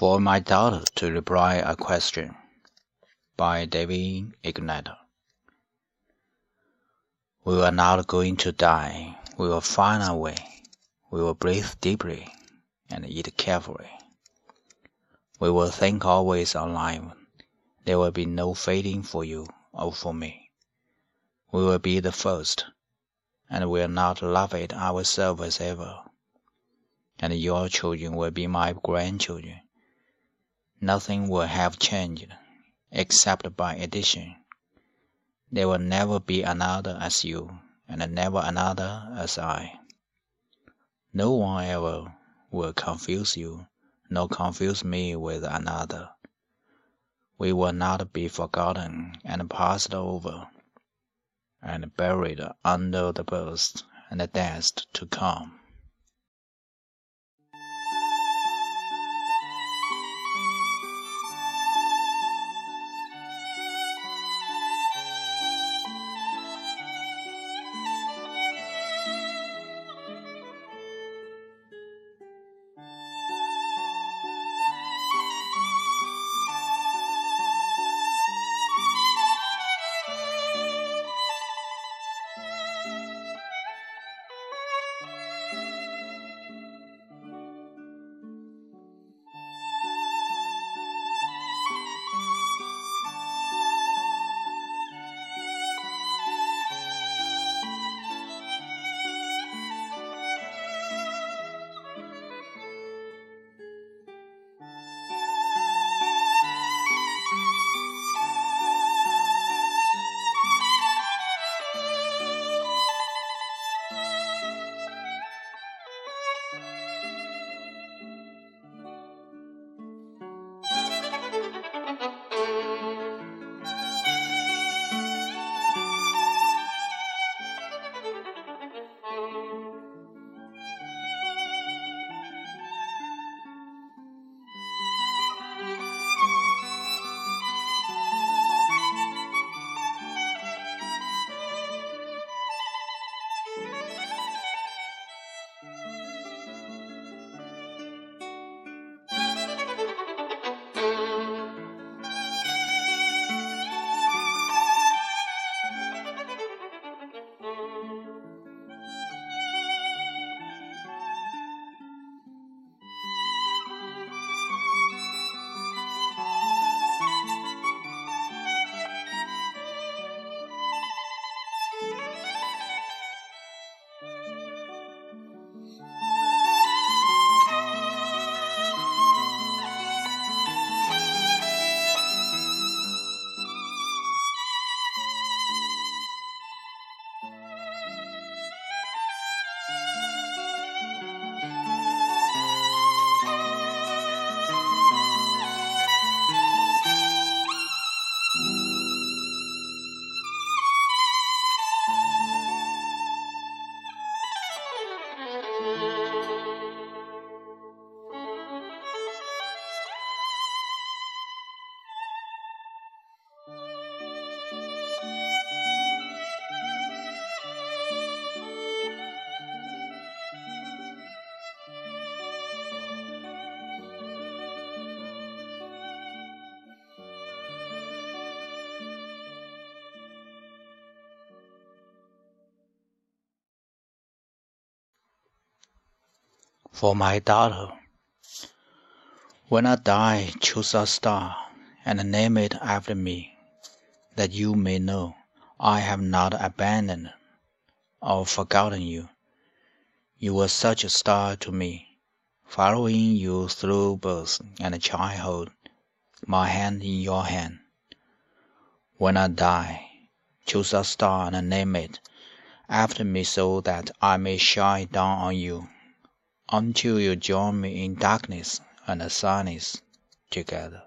For my daughter to reply a question by David Ignatow. We are not going to die. We will find our way. We will breathe deeply and eat carefully. We will think always alive. There will be no fading for you or for me. We will be the first, and we will not love at ourselves ever. And your children will be my grandchildren. Nothing will have changed, except by addition. There will never be another as you, and never another as I. No one ever will confuse you, nor confuse me with another. We will not be forgotten and passed over, and buried under the birth and the death to come. For my daughter. When I die, choose a star, and name it after me, that you may know I have not abandoned or forgotten you. You were such a star to me, following you through birth and childhood, my hand in your hand. When I die, choose a star and name it after me so that I may shine down on you until you join me in darkness and silence together.